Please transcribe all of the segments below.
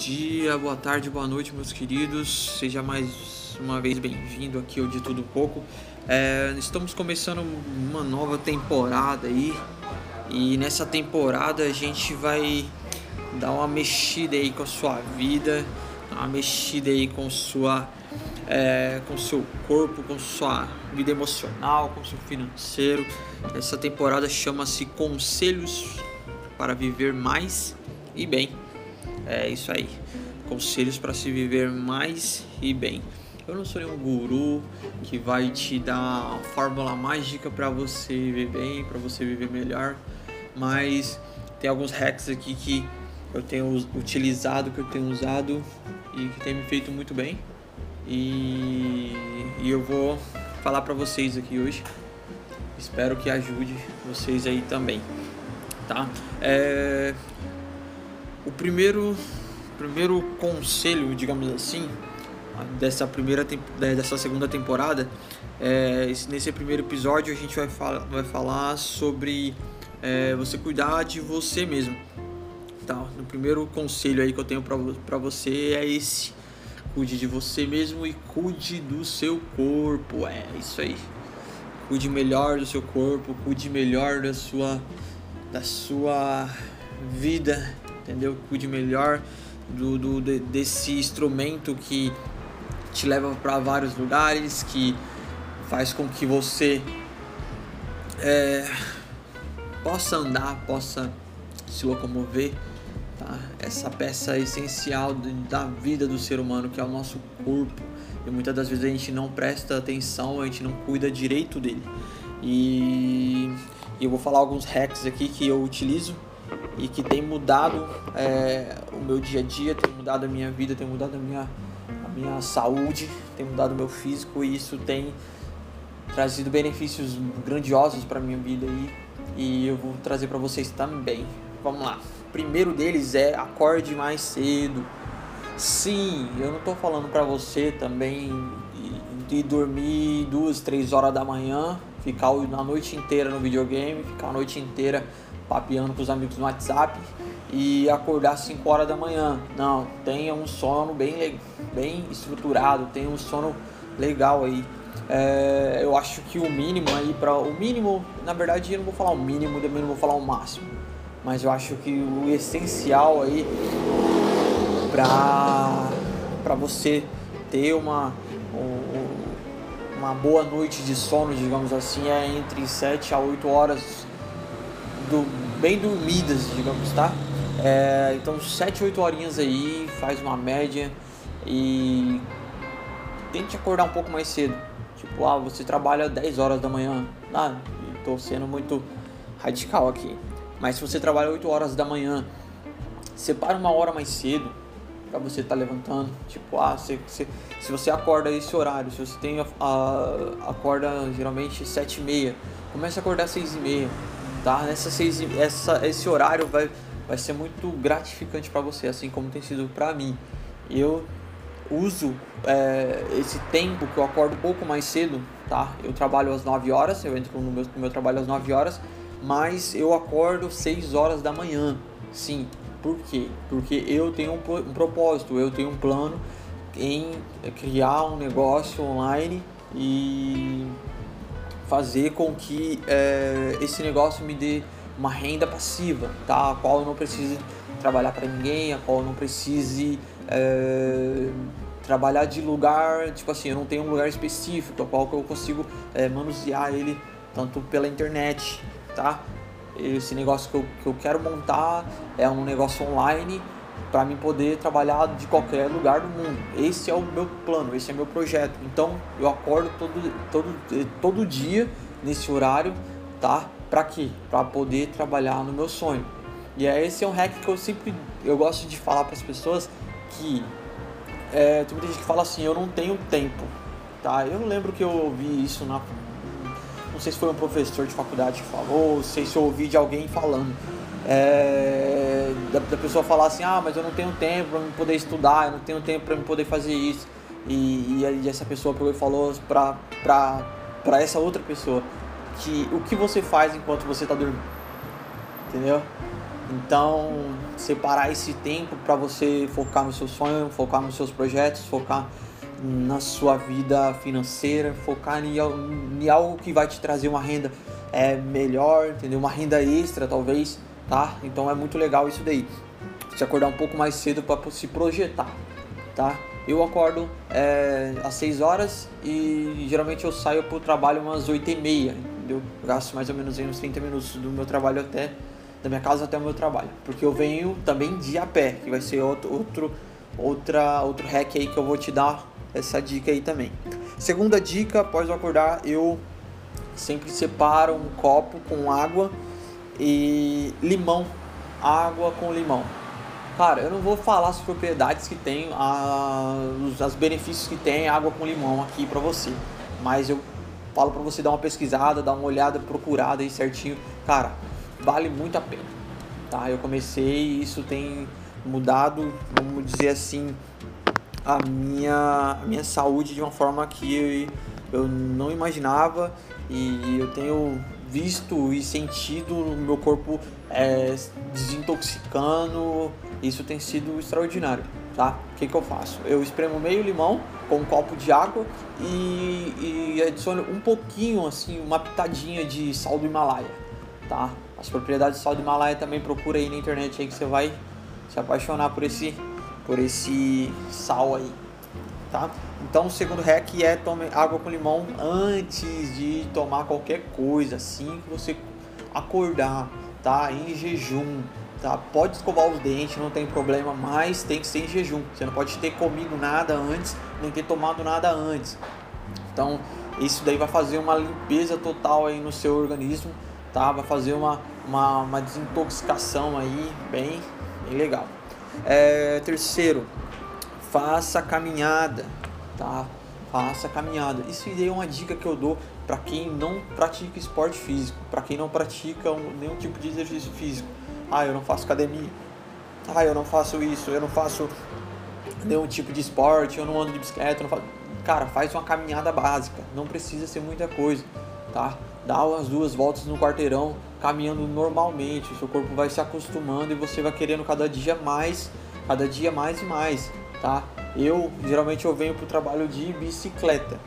dia, boa tarde, boa noite, meus queridos. Seja mais uma vez bem-vindo aqui ao De Tudo Pouco. É, estamos começando uma nova temporada aí e nessa temporada a gente vai dar uma mexida aí com a sua vida, uma mexida aí com sua, é, com seu corpo, com sua vida emocional, com seu financeiro. Essa temporada chama-se Conselhos para viver mais e bem. É isso aí. Conselhos para se viver mais e bem. Eu não sou nenhum guru que vai te dar fórmula mágica para você viver bem, para você viver melhor, mas tem alguns hacks aqui que eu tenho utilizado, que eu tenho usado e que tem me feito muito bem. E, e eu vou falar para vocês aqui hoje. Espero que ajude vocês aí também, tá? É, o primeiro, primeiro conselho, digamos assim, dessa primeira dessa segunda temporada, é, nesse primeiro episódio a gente vai, fala, vai falar sobre é, você cuidar de você mesmo. Tá? No primeiro conselho aí que eu tenho para você é esse: cuide de você mesmo e cuide do seu corpo. É isso aí. Cuide melhor do seu corpo, cuide melhor da sua da sua vida entendeu? Cuide melhor do, do desse instrumento que te leva para vários lugares, que faz com que você é, possa andar, possa se locomover. Tá? Essa peça essencial da vida do ser humano, que é o nosso corpo. E muitas das vezes a gente não presta atenção, a gente não cuida direito dele. E eu vou falar alguns hacks aqui que eu utilizo e que tem mudado é, o meu dia a dia, tem mudado a minha vida, tem mudado a minha, a minha saúde, tem mudado o meu físico e isso tem trazido benefícios grandiosos para minha vida aí e eu vou trazer para vocês também. Vamos lá. O primeiro deles é acorde mais cedo. Sim, eu não estou falando para você também de dormir duas, três horas da manhã, ficar a noite inteira no videogame, ficar a noite inteira papeando com os amigos no WhatsApp e acordar às 5 horas da manhã. Não, tenha um sono bem, bem estruturado, tenha um sono legal aí. É, eu acho que o mínimo aí para o mínimo, na verdade eu não vou falar o mínimo, também não vou falar o máximo, mas eu acho que o essencial aí para para você ter uma uma boa noite de sono, digamos assim, é entre 7 a 8 horas do, bem dormidas, digamos, tá? É, então 7, 8 horinhas aí, faz uma média e tente acordar um pouco mais cedo. Tipo, ah, você trabalha 10 horas da manhã. Ah, tô sendo muito radical aqui. Mas se você trabalha 8 horas da manhã, separa uma hora mais cedo para você estar tá levantando. Tipo, ah, se, se, se você acorda esse horário, se você tem a, a acorda geralmente 7 e meia, comece a acordar 6 e meia tá? Nessa seis, essa, esse horário vai, vai ser muito gratificante para você, assim como tem sido para mim. Eu uso é, esse tempo que eu acordo um pouco mais cedo, tá? Eu trabalho às 9 horas, eu entro no meu, no meu trabalho às 9 horas, mas eu acordo 6 horas da manhã. Sim, por quê? Porque eu tenho um, um propósito, eu tenho um plano em criar um negócio online e fazer com que é, esse negócio me dê uma renda passiva, tá? A qual eu não precise trabalhar para ninguém, a qual eu não precise é, trabalhar de lugar, tipo assim, eu não tenho um lugar específico, a qual eu consigo é, manusear ele tanto pela internet, tá? Esse negócio que eu, que eu quero montar é um negócio online para mim poder trabalhar de qualquer lugar do mundo. Esse é o meu plano, esse é o meu projeto. Então eu acordo todo, todo, todo dia nesse horário, tá? Para quê? Para poder trabalhar no meu sonho. E é esse é um hack que eu sempre eu gosto de falar para as pessoas que é, tem muita gente que fala assim, eu não tenho tempo, tá? Eu lembro que eu ouvi isso na não sei se foi um professor de faculdade que falou, não sei se eu ouvi de alguém falando é, da, da, pessoa falar assim, ah, mas eu não tenho tempo para poder estudar, eu não tenho tempo para poder fazer isso. E, e, essa pessoa pegou e falou para essa outra pessoa que o que você faz enquanto você está dormindo, entendeu? Então, separar esse tempo para você focar no seu sonho, focar nos seus projetos, focar na sua vida financeira, focar em, em algo que vai te trazer uma renda é, melhor, entendeu? Uma renda extra, talvez, tá? Então é muito legal isso daí. Se acordar um pouco mais cedo para se projetar, tá? Eu acordo é, às 6 horas e geralmente eu saio para o trabalho umas 8 e meia, entendeu? Gasto mais ou menos uns 30 minutos do meu trabalho até da minha casa até o meu trabalho, porque eu venho também de a pé, que vai ser outro, outro outra outro hack aí que eu vou te dar essa dica aí também. Segunda dica, após eu acordar, eu sempre separo um copo com água e limão, água com limão. Cara, eu não vou falar as propriedades que tem, a, os, os benefícios que tem água com limão aqui pra você, mas eu falo pra você dar uma pesquisada, dar uma olhada, procurada aí certinho. Cara, vale muito a pena, tá? Eu comecei, isso tem mudado, vamos dizer assim, a minha, a minha saúde de uma forma que eu, eu não imaginava e eu tenho visto e sentido o meu corpo é, desintoxicando. Isso tem sido extraordinário, tá? O que, que eu faço? Eu espremo meio limão com um copo de água e, e adiciono um pouquinho, assim, uma pitadinha de sal do Himalaia, tá? As propriedades do sal do Himalaia também procura aí na internet aí que você vai se apaixonar por esse por esse sal aí, tá? Então o segundo hack é tome água com limão antes de tomar qualquer coisa, assim que você acordar, tá? Em jejum, tá? Pode escovar os dentes, não tem problema, mas tem que ser em jejum. Você não pode ter comido nada antes, nem ter tomado nada antes. Então isso daí vai fazer uma limpeza total aí no seu organismo, tá? Vai fazer uma, uma, uma desintoxicação aí bem, bem legal. É, terceiro, faça caminhada, tá? Faça caminhada. Isso aí é uma dica que eu dou para quem não pratica esporte físico, para quem não pratica um, nenhum tipo de exercício físico. Ah, eu não faço academia. Ah, eu não faço isso, eu não faço nenhum tipo de esporte, eu não ando de bicicleta, eu não faço... Cara, faz uma caminhada básica, não precisa ser muita coisa, tá? Dá umas duas voltas no quarteirão, caminhando normalmente, o seu corpo vai se acostumando e você vai querendo cada dia mais, cada dia mais e mais, tá? Eu geralmente eu venho pro trabalho de bicicleta,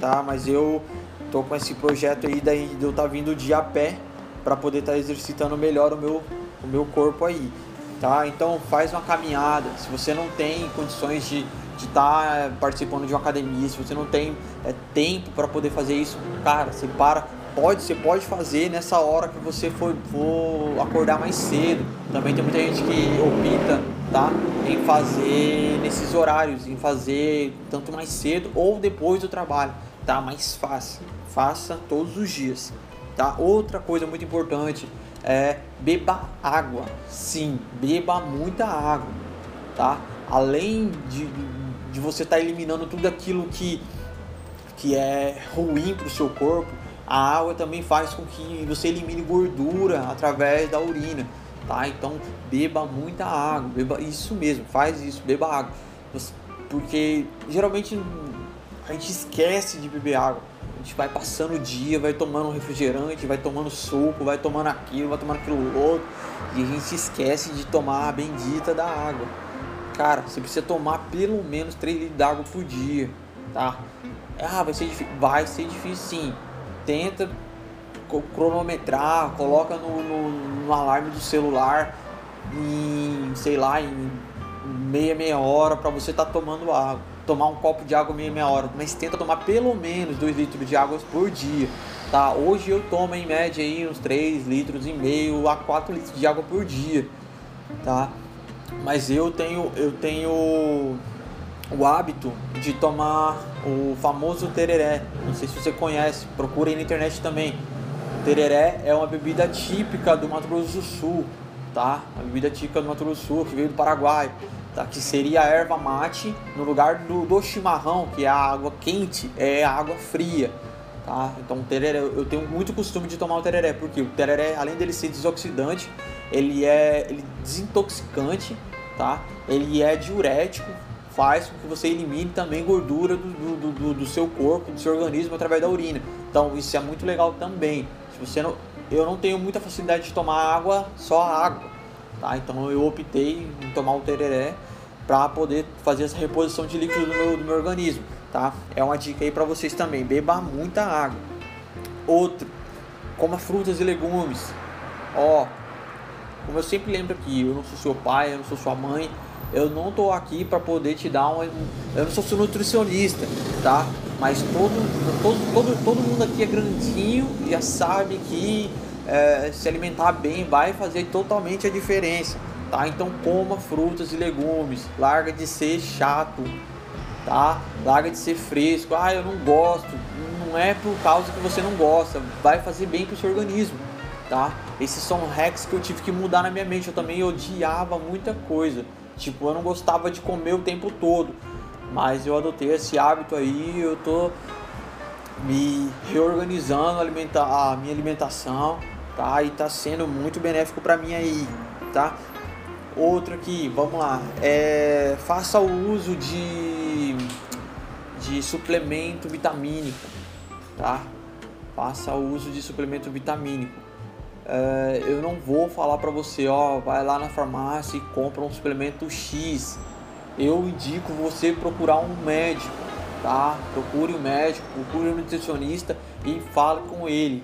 tá? Mas eu tô com esse projeto aí daí de eu estar tá vindo de a pé para poder estar tá exercitando melhor o meu o meu corpo aí, tá? Então faz uma caminhada. Se você não tem condições de de estar tá participando de uma academia, se você não tem é, tempo para poder fazer isso, cara, você para, pode, você pode fazer nessa hora que você for, for acordar mais cedo. Também tem muita gente que opta, tá? Em fazer nesses horários, em fazer tanto mais cedo ou depois do trabalho, tá? Mais fácil. Faça todos os dias, tá? Outra coisa muito importante é beba água. Sim, beba muita água, tá? Além de, de você estar tá eliminando tudo aquilo que que é ruim para o seu corpo, a água também faz com que você elimine gordura através da urina, tá? Então beba muita água, beba isso mesmo, faz isso, beba água, porque geralmente a gente esquece de beber água. A gente vai passando o dia, vai tomando refrigerante, vai tomando suco, vai tomando aquilo, vai tomando aquilo outro, e a gente esquece de tomar a bendita da água. Cara, você precisa tomar pelo menos 3 litros d'água por dia, tá? Ah, vai ser difícil. Vai ser difícil sim tenta cronometrar, coloca no, no, no, alarme do celular em, sei lá, em meia, meia hora para você estar tá tomando água. Tomar um copo de água meia, meia hora, mas tenta tomar pelo menos 2 litros de água por dia. Tá? Hoje eu tomo em média aí uns 3 litros e meio a 4 litros de água por dia. Tá? Mas eu tenho, eu tenho o hábito de tomar o famoso tereré. Não sei se você conhece, procura aí na internet também. Tereré é uma bebida típica do Mato Grosso do Sul, tá? Uma bebida típica do Mato Grosso do Sul, que veio do Paraguai, tá? Que seria a erva mate no lugar do, do chimarrão, que é a água quente, é a água fria. Tá? Então tereré, eu tenho muito costume de tomar o tereré, porque o tereré, além dele ser desoxidante, ele é ele desintoxicante, tá? Ele é diurético, faz com que você elimine também gordura do, do, do, do, seu corpo, do seu organismo através da urina. Então isso é muito legal também. Se você não, eu não tenho muita facilidade de tomar água, só água, tá? Então eu optei em tomar o tereré para poder fazer essa reposição de líquido do meu, do meu organismo, tá? É uma dica aí para vocês também, beba muita água. Outro, coma frutas e legumes. Ó, como eu sempre lembro aqui, eu não sou seu pai, eu não sou sua mãe, eu não tô aqui para poder te dar um. Eu não sou seu nutricionista, tá? Mas todo, todo, todo, todo mundo aqui é grandinho e já sabe que é, se alimentar bem vai fazer totalmente a diferença, tá? Então coma frutas e legumes, larga de ser chato, tá? Larga de ser fresco. Ah, eu não gosto. Não é por causa que você não gosta, vai fazer bem pro seu organismo, tá? Esses são hacks que eu tive que mudar na minha mente. Eu também odiava muita coisa. Tipo, eu não gostava de comer o tempo todo. Mas eu adotei esse hábito aí, eu tô me reorganizando a minha alimentação, tá? E tá sendo muito benéfico para mim aí, tá? Outro aqui, vamos lá. É, faça o uso de, de suplemento vitamínico, tá? Faça o uso de suplemento vitamínico. É, eu não vou falar para você, ó, vai lá na farmácia e compra um suplemento X. Eu indico você procurar um médico, tá? Procure um médico, procure um nutricionista e fale com ele.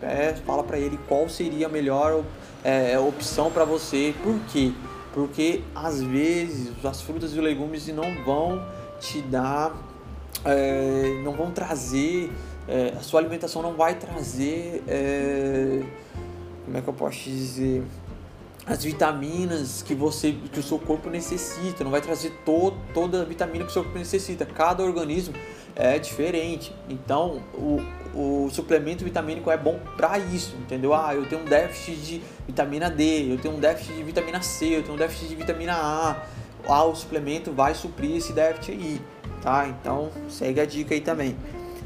É, fala para ele qual seria a melhor é, opção para você. Por quê? Porque às vezes as frutas e legumes não vão te dar, é, não vão trazer, é, a sua alimentação não vai trazer é, como é que eu posso dizer, as vitaminas que você que o seu corpo necessita, não vai trazer to, toda a vitamina que o seu corpo necessita. Cada organismo é diferente. Então, o, o suplemento vitamínico é bom para isso, entendeu? Ah, eu tenho um déficit de vitamina D, eu tenho um déficit de vitamina C, eu tenho um déficit de vitamina A. Ah, o suplemento vai suprir esse déficit aí, tá? Então, segue a dica aí também.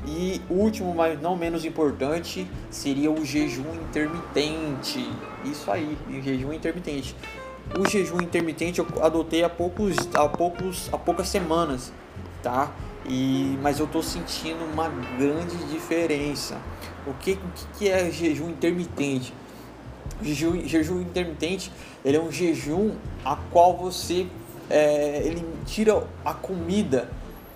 E último, mas não menos importante, seria o jejum intermitente. Isso aí, o jejum intermitente. O jejum intermitente eu adotei há poucos, há poucos, há poucas semanas, tá? E mas eu tô sentindo uma grande diferença. O que, o que é jejum intermitente? Jejum, jejum intermitente ele é um jejum a qual você é, ele tira a comida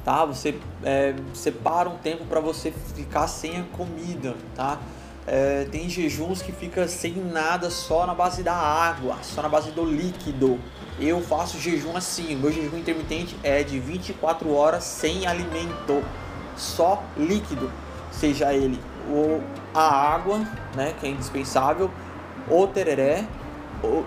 tá? Você é, separa um tempo para você ficar sem a comida, tá? É, tem jejuns que fica sem nada, só na base da água, só na base do líquido. Eu faço jejum assim, meu jejum intermitente é de 24 horas sem alimento, só líquido, seja ele ou a água, né, que é indispensável, o tereré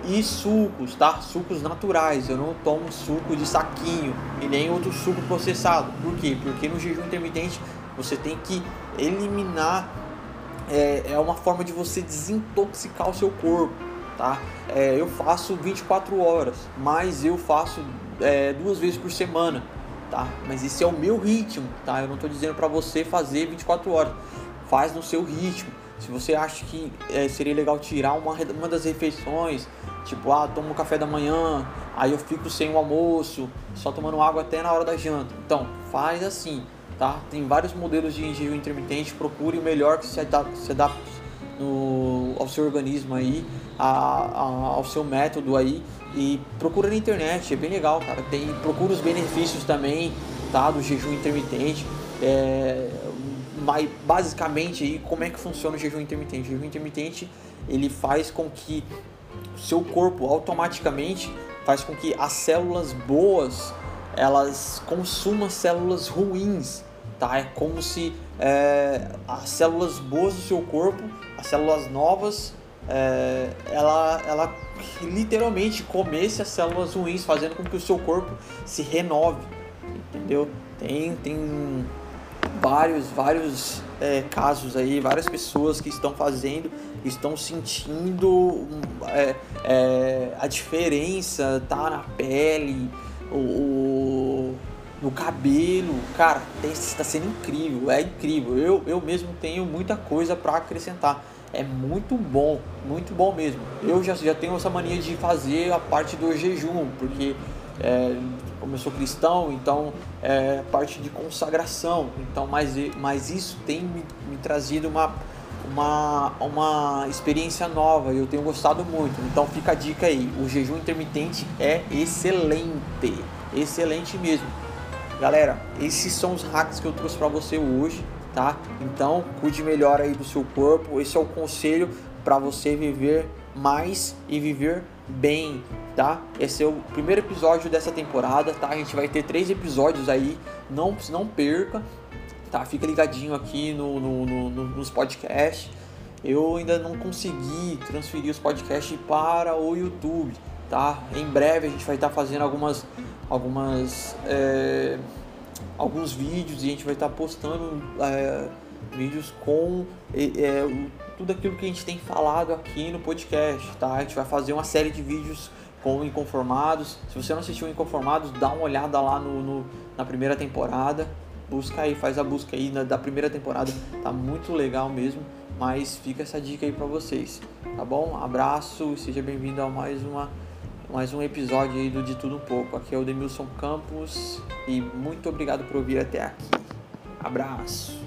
e sucos, tá? Sucos naturais. Eu não tomo suco de saquinho e nem outro suco processado. Por quê? Porque no jejum intermitente você tem que eliminar. É, é uma forma de você desintoxicar o seu corpo, tá? É, eu faço 24 horas, mas eu faço é, duas vezes por semana, tá? Mas esse é o meu ritmo, tá? Eu não estou dizendo para você fazer 24 horas. Faz no seu ritmo se você acha que é, seria legal tirar uma, uma das refeições, tipo, ah, tomo café da manhã, aí eu fico sem o almoço, só tomando água até na hora da janta. Então, faz assim, tá? Tem vários modelos de jejum intermitente, procure o melhor que se adapte, se adapte no, ao seu organismo aí, a, a, ao seu método aí e procura na internet, é bem legal, cara. Tem, procura os benefícios também, tá? Do jejum intermitente. É, mas basicamente aí como é que funciona o jejum intermitente? O jejum intermitente ele faz com que o seu corpo automaticamente faz com que as células boas elas consumam células ruins, tá? É como se é, as células boas do seu corpo, as células novas, é, ela, ela literalmente comesse as células ruins, fazendo com que o seu corpo se renove, entendeu? Tem, tem vários, vários é, casos aí, várias pessoas que estão fazendo, estão sentindo é, é, a diferença, tá na pele, o, o no cabelo, cara, está sendo incrível, é incrível. Eu, eu mesmo tenho muita coisa para acrescentar. É muito bom, muito bom mesmo. Eu já, já tenho essa mania de fazer a parte do jejum, porque é, como eu sou cristão, então é parte de consagração. Então, mas, mas isso tem me, me trazido uma, uma, uma experiência nova e eu tenho gostado muito. Então fica a dica aí, o jejum intermitente é excelente, excelente mesmo. Galera, esses são os hacks que eu trouxe para você hoje, tá? Então cuide melhor aí do seu corpo. Esse é o conselho para você viver mais e viver bem, tá? Esse é o primeiro episódio dessa temporada, tá? A gente vai ter três episódios aí, não, não perca, tá? Fica ligadinho aqui no, no, no, nos podcasts. Eu ainda não consegui transferir os podcasts para o YouTube, tá? Em breve a gente vai estar fazendo algumas, algumas, é, alguns vídeos e a gente vai estar postando é, vídeos com é, tudo aquilo que a gente tem falado aqui no podcast, tá? A gente vai fazer uma série de vídeos com Inconformados. Se você não assistiu Inconformados, dá uma olhada lá no, no na primeira temporada, busca aí, faz a busca aí na, da primeira temporada, tá muito legal mesmo, mas fica essa dica aí para vocês, tá bom? Abraço seja bem-vindo a mais uma mais um episódio aí do De Tudo Um Pouco. Aqui é o Demilson Campos e muito obrigado por ouvir até aqui. Abraço.